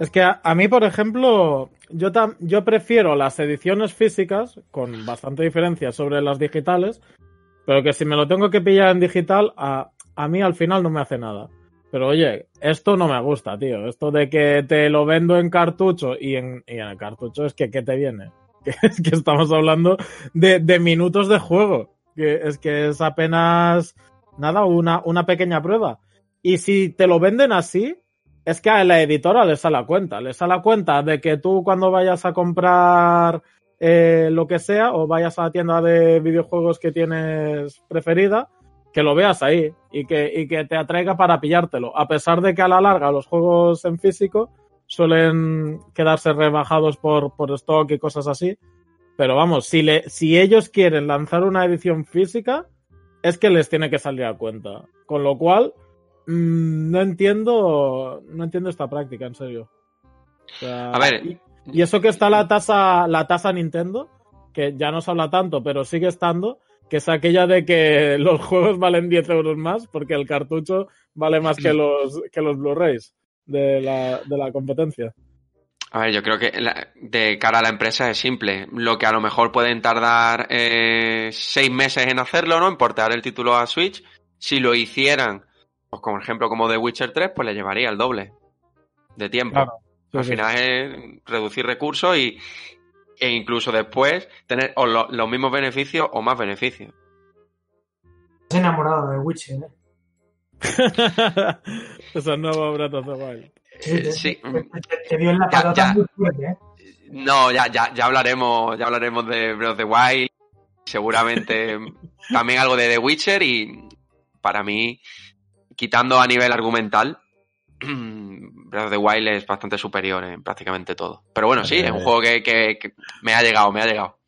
Es que a, mí, por ejemplo, yo, tam- yo prefiero las ediciones físicas, con bastante diferencia sobre las digitales, pero que si me lo tengo que pillar en digital, a, mí al final no me hace nada. Pero oye, esto no me gusta, tío. Esto de que te lo vendo en cartucho y en, el cartucho es que ¿qué te viene? <laughs> Que es que estamos hablando de, minutos de juego. Que es que es apenas nada, una pequeña prueba. Y si te lo venden así, es que a la editora les sale a cuenta. Les sale a cuenta de que tú cuando vayas a comprar eh, lo que sea o vayas a la tienda de videojuegos que tienes preferida, que lo veas ahí y que, y que te atraiga para pillártelo. A pesar de que a la larga los juegos en físico suelen quedarse rebajados por, por stock y cosas así. Pero vamos, si, le, si ellos quieren lanzar una edición física, es que les tiene que salir a cuenta. Con lo cual, mm, no entiendo. No entiendo esta práctica, en serio. O sea, A ver, y, y eso que está la tasa, la tasa Nintendo, que ya no se habla tanto, pero sigue estando, que es aquella de que <laughs> los juegos valen 10 euros más porque el cartucho vale más que los, que los Blu-rays de la, de la competencia. A ver, yo creo que la- de cara a la empresa es simple. Lo que a lo mejor pueden tardar eh, seis meses en hacerlo, ¿no? En portar el título a Switch. Si lo hicieran, pues como ejemplo como The Witcher 3, pues le llevaría el doble de tiempo. Claro. Sí, Al sí. final es reducir recursos y, e incluso después tener o lo- los mismos beneficios o más beneficios. Estás enamorado de Witcher, ¿eh? <laughs> Esa nueva Breath of the Wild. Eh, te, sí. te- te- te dio en la ya. muy fuerte, ¿eh? No, ya, ya, ya hablaremos, ya hablaremos de Breath of the Wild, seguramente <laughs> también algo de The Witcher y para mí, quitando a nivel argumental, <clears throat> Breath of the Wild es bastante superior en prácticamente todo. Pero bueno, sí, es un Eh. juego que, que- que me ha llegado, me ha llegado.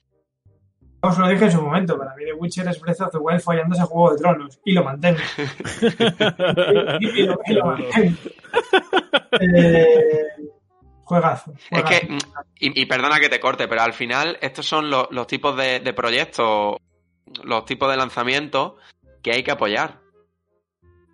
Os lo dije en su momento, para mí The Witcher es Breath of the Wild follándose a Juego de Tronos. Y lo mantengo. <laughs> Y, y lo, y lo mantengo. Eh, juegazo. Es que, y, y perdona que te corte, pero al final estos son los, los tipos de, de proyectos, los tipos de lanzamientos que hay que apoyar.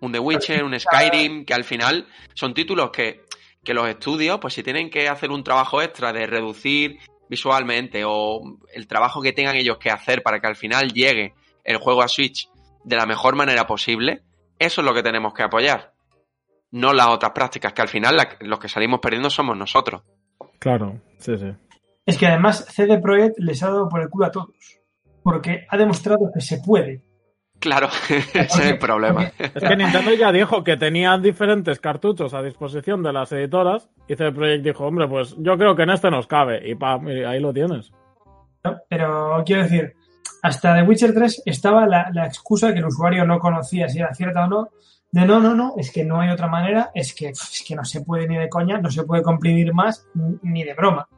Un The Witcher, un Skyrim, que al final son títulos que, que los estudios, pues si tienen que hacer un trabajo extra de reducir visualmente o el trabajo que tengan ellos que hacer para que al final llegue el juego a Switch de la mejor manera posible, eso es lo que tenemos que apoyar. No las otras prácticas, que al final la- los que salimos perdiendo somos nosotros. Claro, sí, sí. Es que además CD Projekt les ha dado por el culo a todos. Porque ha demostrado que se puede. Claro, <laughs> ese es el problema. Es que Nintendo ya dijo que tenía diferentes cartuchos a disposición de las editoras y CD Projekt dijo, hombre, pues yo creo que en este nos cabe y pam, y ahí lo tienes. ¿no? Pero quiero decir, hasta The Witcher 3 estaba la, la excusa que el usuario no conocía si era cierta o no. De no, no, no, es que no hay otra manera, es que, es que no se puede ni de coña, no se puede comprimir más ni ni de broma.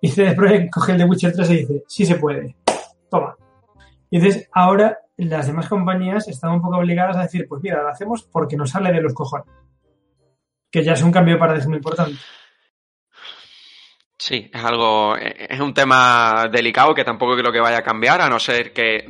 Y CD Projekt coge el The Witcher 3 y dice, sí se puede, toma. Y entonces ahora las demás compañías están un poco obligadas a decir, pues mira, lo hacemos porque nos sale de los cojones. Que ya es un cambio de paradigma importante. Sí, es algo, es un tema delicado que tampoco creo que vaya a cambiar, a no ser que,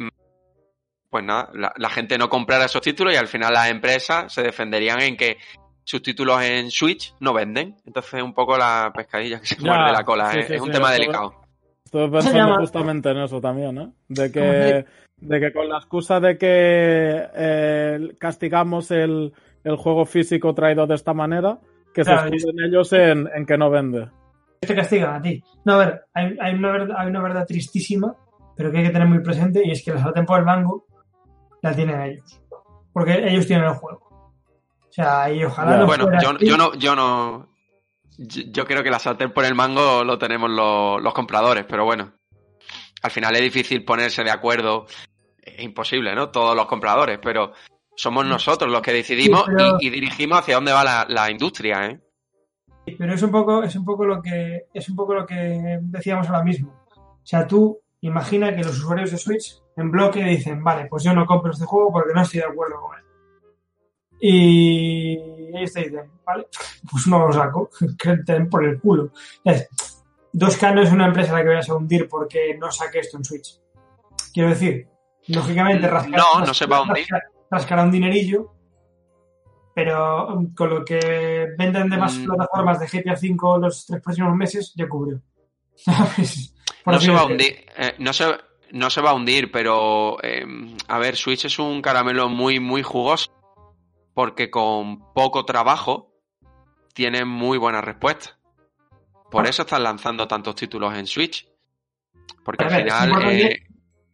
pues nada, la, la gente no comprara esos títulos y al final las empresas se defenderían en que sus títulos en Switch no venden. Entonces un poco la pescadilla que se Ya, muerde la cola, sí, ¿eh? sí, es un sí, tema delicado. Estuve ¿Cómo se pensando justamente en eso también, ¿eh? De ¿Cómo se que, de que con la excusa de que eh, castigamos el, el juego físico traído de esta manera, que Claro, se escuden ellos en, en que no vende. te castigan a ti. No, a ver, hay, hay una verdad, hay una verdad tristísima, pero que hay que tener muy presente, y es que la sartén por el mango la tienen ellos. Porque ellos tienen el juego. O sea, y ojalá Ya. no Bueno, fuera yo, así. yo no, yo no, yo, yo creo que la sartén por el mango lo tenemos los, los compradores, pero bueno, al final es difícil ponerse de acuerdo, es imposible, ¿no? Todos los compradores, pero somos nosotros los que decidimos Sí, pero- y, y dirigimos hacia dónde va la, la industria, ¿eh? Pero es un poco, es un poco lo que, es un poco lo que decíamos ahora mismo. O sea, tú imagina que los usuarios de Switch en bloque dicen, vale, pues yo no compro este juego porque no estoy de acuerdo con él. Y ellos te dicen, vale, pues no lo saco, <laughs> que te den por el culo. Es, 2K no es una empresa a la que vayas a hundir porque no saque esto en Switch. Quiero decir, lógicamente rascar, No, no se va a hundir. rascar- rascará un dinerillo, pero um, con lo que venden de más Mm. plataformas de GTA V los tres próximos meses, ya cubrió. <laughs> No se va a hundir, eh, no se, no se va a hundir, pero eh, a ver, Switch es un caramelo muy, muy jugoso, porque con poco trabajo tiene muy buena respuesta. Por Ah. eso están lanzando tantos títulos en Switch. Porque al final, eh,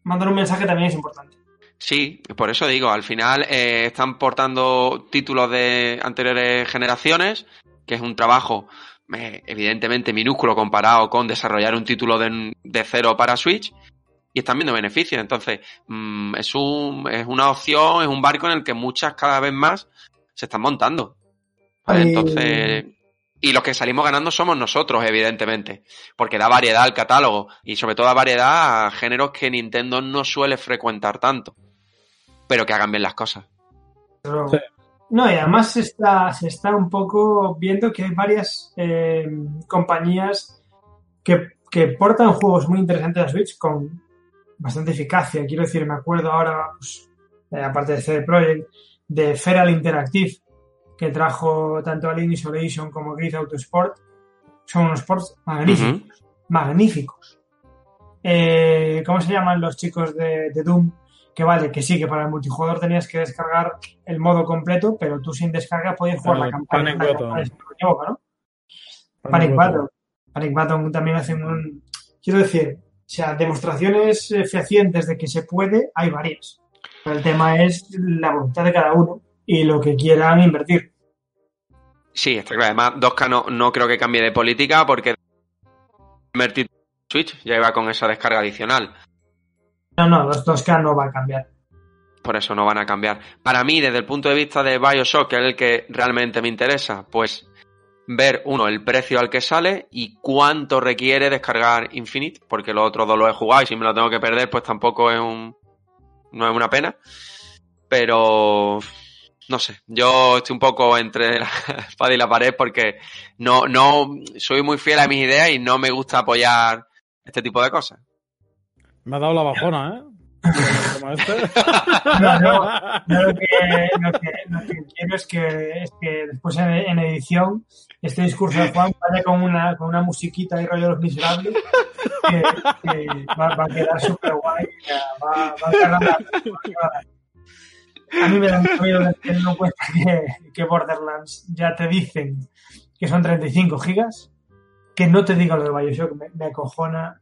Mandar un mensaje también es importante. sí, por eso digo, al final eh, están portando títulos de anteriores generaciones, que es un trabajo eh, evidentemente minúsculo comparado con desarrollar un título de, de cero para Switch y están viendo beneficios. Entonces, mm, es, un, es una opción, es un barco en el que muchas cada vez más se están montando. ¿vale? Entonces, y los que salimos ganando somos nosotros, evidentemente, porque da variedad al catálogo y sobre todo da variedad a géneros que Nintendo no suele frecuentar tanto, pero que hagan bien las cosas. Sí. No, y además se está, se está un poco viendo que hay varias eh, compañías que, que portan juegos muy interesantes a Switch con bastante eficacia. Quiero decir, me acuerdo ahora, pues, eh, aparte de CD Projekt, de Feral Interactive, que trajo tanto Alien Isolation como Grid Autosport. Son unos ports magníficos. Magníficos. Eh, ¿Cómo se llaman los chicos de, de Doom? Que vale, que sí, que para el multijugador tenías que descargar el modo completo, pero tú sin descarga podías jugar la campaña. Panic Button. Panic Button. Panic Button también hacen un... Quiero decir, o sea, demostraciones eh, fehacientes de que se puede, hay varias. Pero el tema es la voluntad de cada uno y lo que quieran invertir. Sí, está claro. Además, 2K no, no creo que cambie de política porque de Switch ya iba con esa descarga adicional. No, no, los 2K no va a cambiar. Por eso no van a cambiar. Para mí, desde el punto de vista de Bioshock, que es el que realmente me interesa, pues ver, uno, el precio al que sale y cuánto requiere descargar Infinite, porque los otros dos los he jugado y si me lo tengo que perder, pues tampoco es un. no es una pena. Pero. No sé, yo estoy un poco entre la <laughs> espada y la pared porque no, no soy muy fiel a mis ideas y no me gusta apoyar este tipo de cosas. Me ha dado la bajona, ¿eh? <laughs> No, no, Yo lo que, lo que, lo que quiero es que, es que después en, en edición este discurso de Juan vaya con una, con una musiquita y rollo de los miserables que, que va, va a quedar súper guay. Va, va a quedar la- A mí me da mucho miedo teniendo en cuenta que, que Borderlands ya te dicen que son 35 gigas. Que no te diga lo de Bioshock, me, me acojona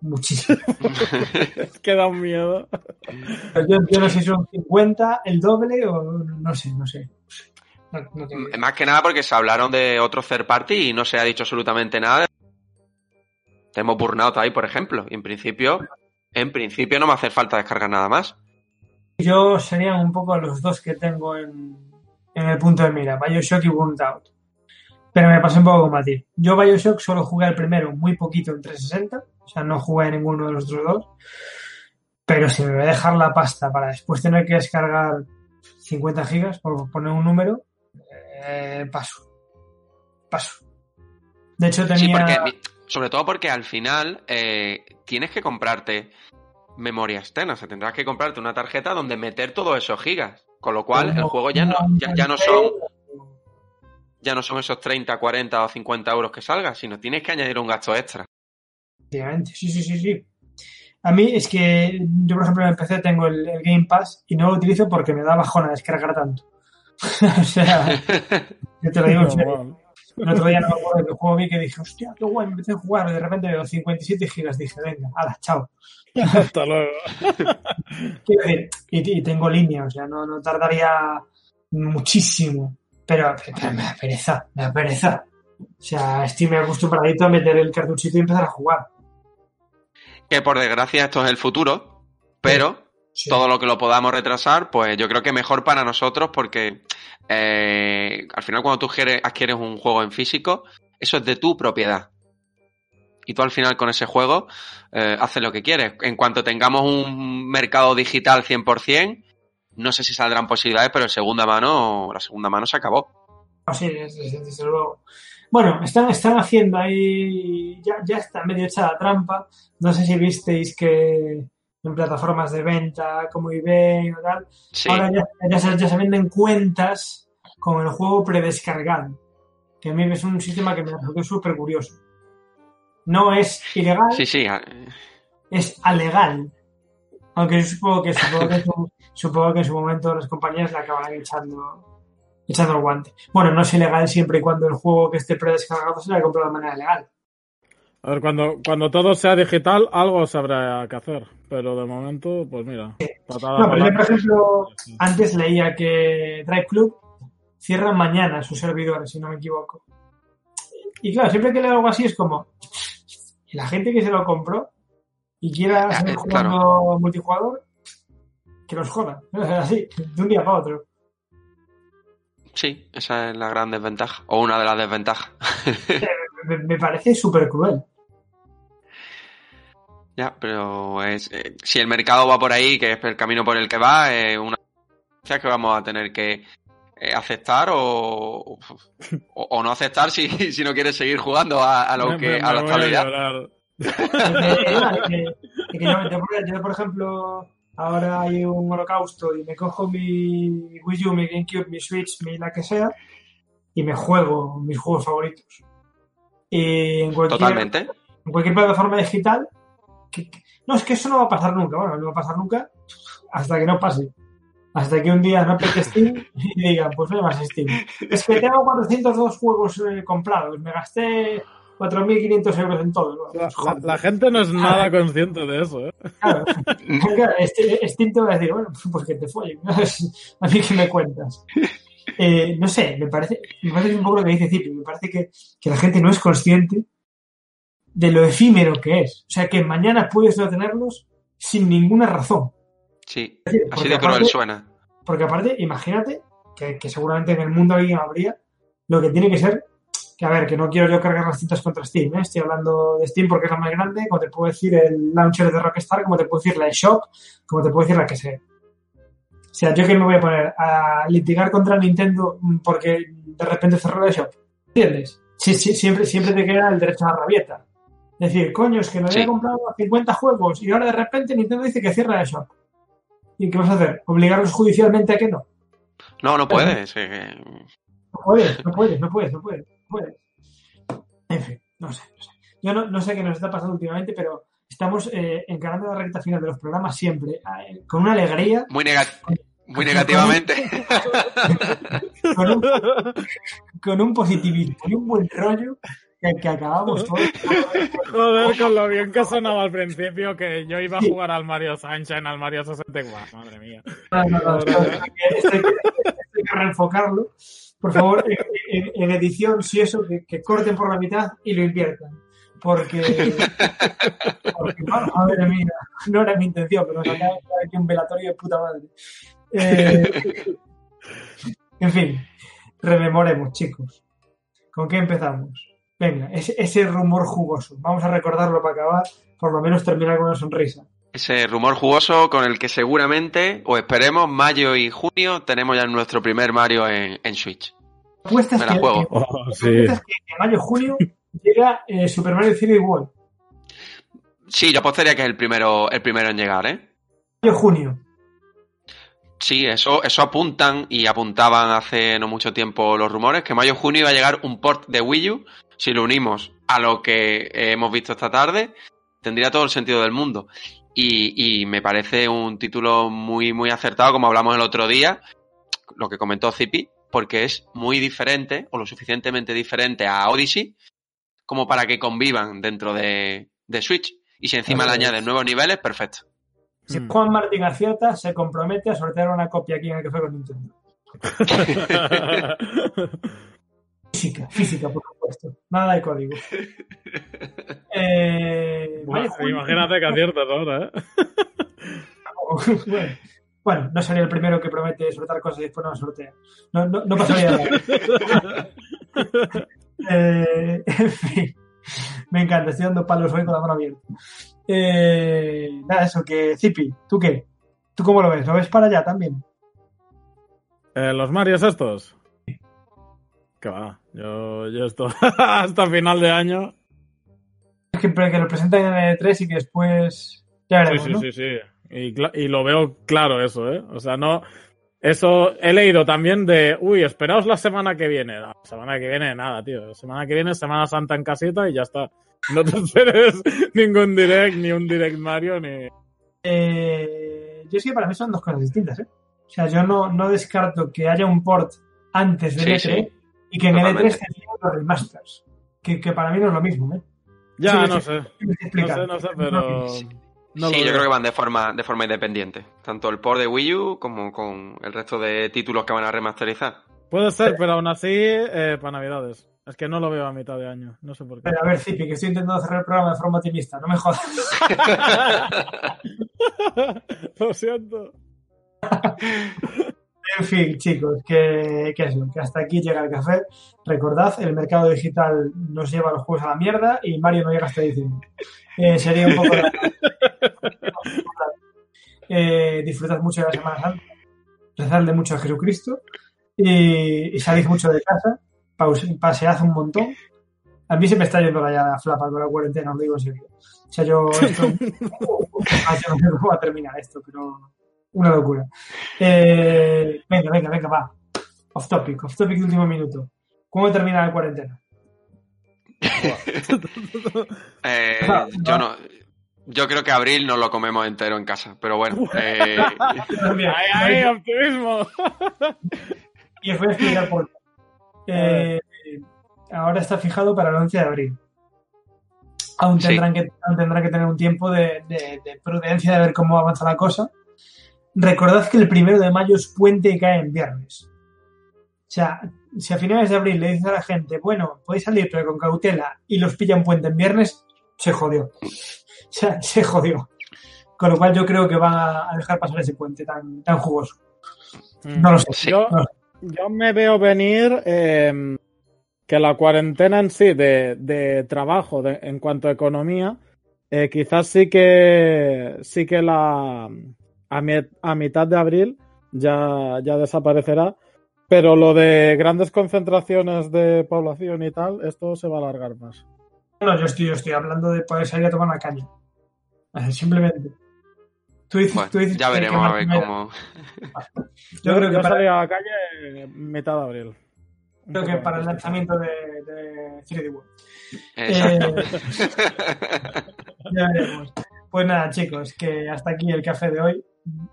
muchísimo. <laughs> Es que da un miedo. Yo, yo no sé si son 50, el doble o no sé, no sé. No, no tengo idea. Más que nada porque se hablaron de otro third party y no se ha dicho absolutamente nada. Tenemos Burnout ahí, por ejemplo. Y en principio, en principio no me hace falta descargar nada más. Yo serían un poco los dos que tengo en, en el punto de mira, Bioshock y Burnout Out. Pero me pasé un poco como a ti. Yo Bioshock solo jugué el primero muy poquito en 360, o sea, no jugué a ninguno de los otros dos. Pero si me voy a dejar la pasta para después tener que descargar 50 gigas, por poner un número, eh, paso. Paso. De hecho, tenía... Sí, porque, mi- sobre todo porque al final eh, tienes que comprarte memoria externa. O sea, tendrás que comprarte una tarjeta donde meter todos esos gigas. Con lo cual, el juego ya no, ya, ya no son ya no son esos 30, 40 o 50 euros que salga, sino tienes que añadir un gasto extra. Efectivamente, sí, sí, sí, sí. A mí es que yo, por ejemplo, en el PC tengo el, el Game Pass y no lo utilizo porque me da bajona descargar tanto. <laughs> o sea, yo te lo digo en. El otro día no me acuerdo que juego vi que dije, hostia, qué guay, me empecé a jugar y de repente veo 57 gigas. Dije, venga, hala, chao. <laughs> Hasta luego. <laughs> Quiero decir, y, y tengo línea, o sea, no, no tardaría muchísimo. Pero, pero me da pereza, me da pereza. O sea, estoy me acostumbradito a meter el cartuchito y empezar a jugar. que por desgracia esto es el futuro, pero Sí. todo lo que lo podamos retrasar, pues yo creo que mejor para nosotros porque eh, al final cuando tú adquieres, un juego en físico, eso es de tu propiedad. y tú al final con ese juego eh, haces lo que quieres. En cuanto tengamos un mercado digital 100%, no sé si saldrán posibilidades, pero en segunda mano, la segunda mano se acabó. Así es, desde, desde luego. Bueno, están, están haciendo ahí, ya, ya está medio hecha la trampa. No sé si visteis que en plataformas de venta como eBay o tal, Sí, ahora ya, ya se, ya se venden cuentas con el juego predescargado. Que a mí es un sistema que me resultó súper curioso. No es ilegal, sí, sí. es alegal. Aunque yo supongo que, supongo que, en su- supongo que en su momento las compañías le acabarán echando, echando el guante. Bueno, no es ilegal siempre y cuando el juego que esté predescargado se haya comprado de manera legal. A ver, cuando, cuando todo sea digital, algo se habrá que hacer. Pero de momento, pues mira. patada No, pero yo, por ejemplo, antes leía que Drive Club cierra mañana sus servidores, si no me equivoco. Y claro, siempre que leo algo así es como, ¿y la gente que se lo compró y quiera Ya, seguir eh, jugando multijugador, que los joda. <laughs> Así, de un día para otro. sí, esa es la gran desventaja. O una de las desventajas. <laughs> Me, me parece súper cruel. Ya, pero es, eh, si el mercado va por ahí, que es el camino por el que va, es una cosa que vamos a tener que eh, aceptar o, o, o no aceptar si, <laughs> si no quieres seguir jugando a, a lo Me- que me- a la llorar. Eh, yo, por- yo, por ejemplo, ahora hay un holocausto y me cojo mi Wii U, mi GameCube, mi Switch, mi la que sea, y me juego mis juegos favoritos. Y en cualquier, Totalmente. en cualquier plataforma digital, que- que- no, es que eso no va a pasar nunca, bueno, no va a pasar nunca hasta que no pase. Hasta que un día no pegue Steam <laughs> y digan, pues no hay más Steam. Es que tengo 402 juegos eh, comprados, me gasté 4.500 euros en todo. La, Pues, joder. la- la gente no es nada consciente de eso, ¿eh? Claro, <laughs> Claro, este, Steam te va a decir, bueno, pues que te follen, ¿no? <laughs> a mí que me cuentas. Eh, no sé, me parece, me parece un poco lo que dice Cipi, me parece que, que la gente no es consciente de lo efímero que es. O sea, que mañana puedes no tenerlos sin ninguna razón. Sí, decir, así de cruel aparte- suena. Porque aparte, imagínate que, que seguramente en el mundo alguien habría lo que tiene que ser, que a ver, que no quiero yo cargar las cintas contra Steam, ¿eh? estoy hablando de Steam porque es la más grande, como te puedo decir el launcher de Rockstar, como te puedo decir la eShop, como te puedo decir la que sea. O sea, yo que me voy a poner a litigar contra Nintendo porque de repente cerró la eShop. ¿Entiendes? Sí, sí, siempre, siempre te queda el derecho a la rabieta. Es decir, coño, es que me había Sí. comprado 50 juegos y ahora de repente Nintendo dice que cierra eShop. ¿Y qué vas a hacer? ¿Obligarlos judicialmente a que no? No, no puedes. eh, No puedes, no puedes, no puedes, no puedes, no puedes. En fin, no sé, no sé. Yo no, no sé qué nos está pasando últimamente, pero estamos eh, encarando la recta final de los programas siempre eh, con una alegría, muy, nega- muy negativamente. <laughs> con un, con un positivismo y un buen rollo que, que acabamos todos. <laughs> Joder, con lo bien que sonaba al principio que yo iba a jugar al Mario Sunshine, al Mario 64. Madre mía. No, no, no, esto- esto hay que- reenfocarlo. Por favor, en, en- en edición, si eso, que, que corten por la mitad y lo inviertan. Porque, porque madre mía, no era mi intención, pero nos acaba de aquí un velatorio de puta madre. Eh, en fin, rememoremos, chicos. ¿Con qué empezamos? Venga, ese, ese rumor jugoso. Vamos a recordarlo para acabar, por lo menos terminar con una sonrisa. Ese rumor jugoso con el que seguramente, o esperemos, mayo y junio tenemos ya nuestro primer Mario en, en Switch. Apuestas Me la que, juego. que- Oh, sí. apuestas que en mayo junio llega eh, Super Mario 3D World. Sí, yo apostaría que es el primero, el primero en llegar, ¿eh? Mayo junio. Sí, eso, eso apuntan y apuntaban hace no mucho tiempo los rumores que mayo-junio iba a llegar un port de Wii U. Si lo unimos a lo que eh, hemos visto esta tarde, tendría todo el sentido del mundo. Y, y me parece un título muy, muy acertado, como hablamos el otro día, lo que comentó Zipi, porque es muy diferente, o lo suficientemente diferente a Odyssey, como para que convivan dentro de, de Switch. Y si encima le añades nuevos niveles, perfecto. Si Mm. Juan Martín Garciota se compromete a sortear una copia aquí en el café con Nintendo. <laughs> Física, física, por supuesto. Nada de código. <laughs> Eh, Bueno, imagínate que aciertas ahora, ¿eh? <laughs> bueno, bueno, no sería el primero que promete soltar cosas y después no las sortea. No, no, no pasaría nada. Eh, en fin. Me encanta, estoy dando palos hoy con la mano abierta. Eh, nada, eso, que Zipi, ¿tú qué? ¿Tú cómo lo ves? ¿Lo ves para allá también? Eh, ¿Los Marios estos? Que va, yo, yo esto <laughs> hasta final de año. Es que, que lo presenten en el E3 y que después... Ya veremos, sí, sí, ¿no? sí, sí. Y, y lo veo claro eso, ¿eh? O sea, no... Eso he leído también de, uy, esperaos la semana que viene. La semana que viene, nada, tío. La semana que viene, Semana Santa en casita y ya está. No te esperes ningún direct, ni un direct Mario, ni. Eh, yo es que para mí son dos cosas distintas, ¿eh? O sea, yo no, no descarto que haya un port antes del Sí, E3 sí. y que en el Totalmente. E3 tengamos los remasters. Que, que para mí no es lo mismo, ¿eh? Ya, Sí, no sé. No sé, no sé, pero. No sí, yo creo que van de forma, de forma independiente. Tanto el port de Wii U como con el resto de títulos que van a remasterizar. Puede ser, pero aún así, eh, para Navidades. Es que no lo veo a mitad de año. No sé por qué. Pero a ver, Zipi, que estoy intentando cerrar el programa de forma optimista. No me jodas. <laughs> lo siento. En fin, chicos, que, que eso, que hasta aquí llega el café. Recordad, el mercado digital nos lleva los juegos a la mierda y Mario no llega hasta diciembre. Eh, sería un poco... <laughs> eh, disfrutad mucho de la Semana Santa, rezadle mucho a Jesucristo y, y salid mucho de casa, pasead un montón. A mí se me está yendo la ya la flapa con la cuarentena, os lo digo en serio. O sea, yo... Esto, <laughs> no sé cómo va a terminar esto, pero una locura. Eh, venga, venga, venga, va. Off topic, off topic de último minuto. ¿Cómo termina la cuarentena? <laughs> Eh, yo no. Yo creo que abril nos lo comemos entero en casa, pero bueno. eh, También. ¡Ay, ay, optimismo! Y os voy a explicar por qué. Eh, ahora está fijado para el 11 de abril. Aún Sí. tendrán, que, aún tendrán que tener un tiempo de, de- de prudencia de ver cómo avanza la cosa. Recordad que el primero de mayo es puente y cae en viernes. O sea, si a finales de abril le dices a la gente, bueno, podéis salir pero con cautela y los pillan puente en viernes, se jodió. <laughs> O sea, se jodió. Con lo cual yo creo que van a dejar pasar ese puente tan, tan jugoso. No lo sé. Sí. Yo, No lo sé. Yo me veo venir eh, que la cuarentena en sí de, trabajo en cuanto a economía, eh, quizás sí que sí que la a, mi- a mitad de abril ya, ya desaparecerá, pero lo de grandes concentraciones de población y tal, esto se va a alargar más. No, yo estoy, yo estoy hablando de poder salir a tomar una caña. Simplemente. Tú dices, bueno, tú dices ya veremos a ver cómo. Yo creo que yo para, salí a la calle mitad de abril. Creo que para el lanzamiento de, de 3D World. Exacto. Eh, <laughs> ya veremos. Pues nada, chicos, que hasta aquí el café de hoy.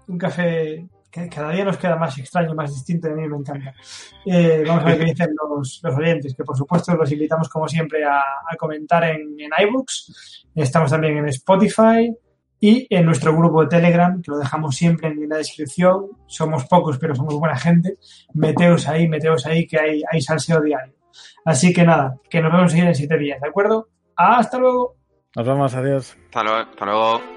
Un café que cada día nos queda más extraño, más distinto, y a mí me encanta. Eh, vamos a ver qué dicen los, los oyentes, que por supuesto los invitamos como siempre a, a comentar en, en iBooks. Estamos también en Spotify y en nuestro grupo de Telegram, que lo dejamos siempre en la descripción. Somos pocos, pero somos buena gente. Meteos ahí, meteos ahí, que hay, hay salseo diario. Así que nada, que nos vemos en siete días, ¿de acuerdo? Hasta luego. Nos vemos, adiós. Hasta luego. Hasta luego.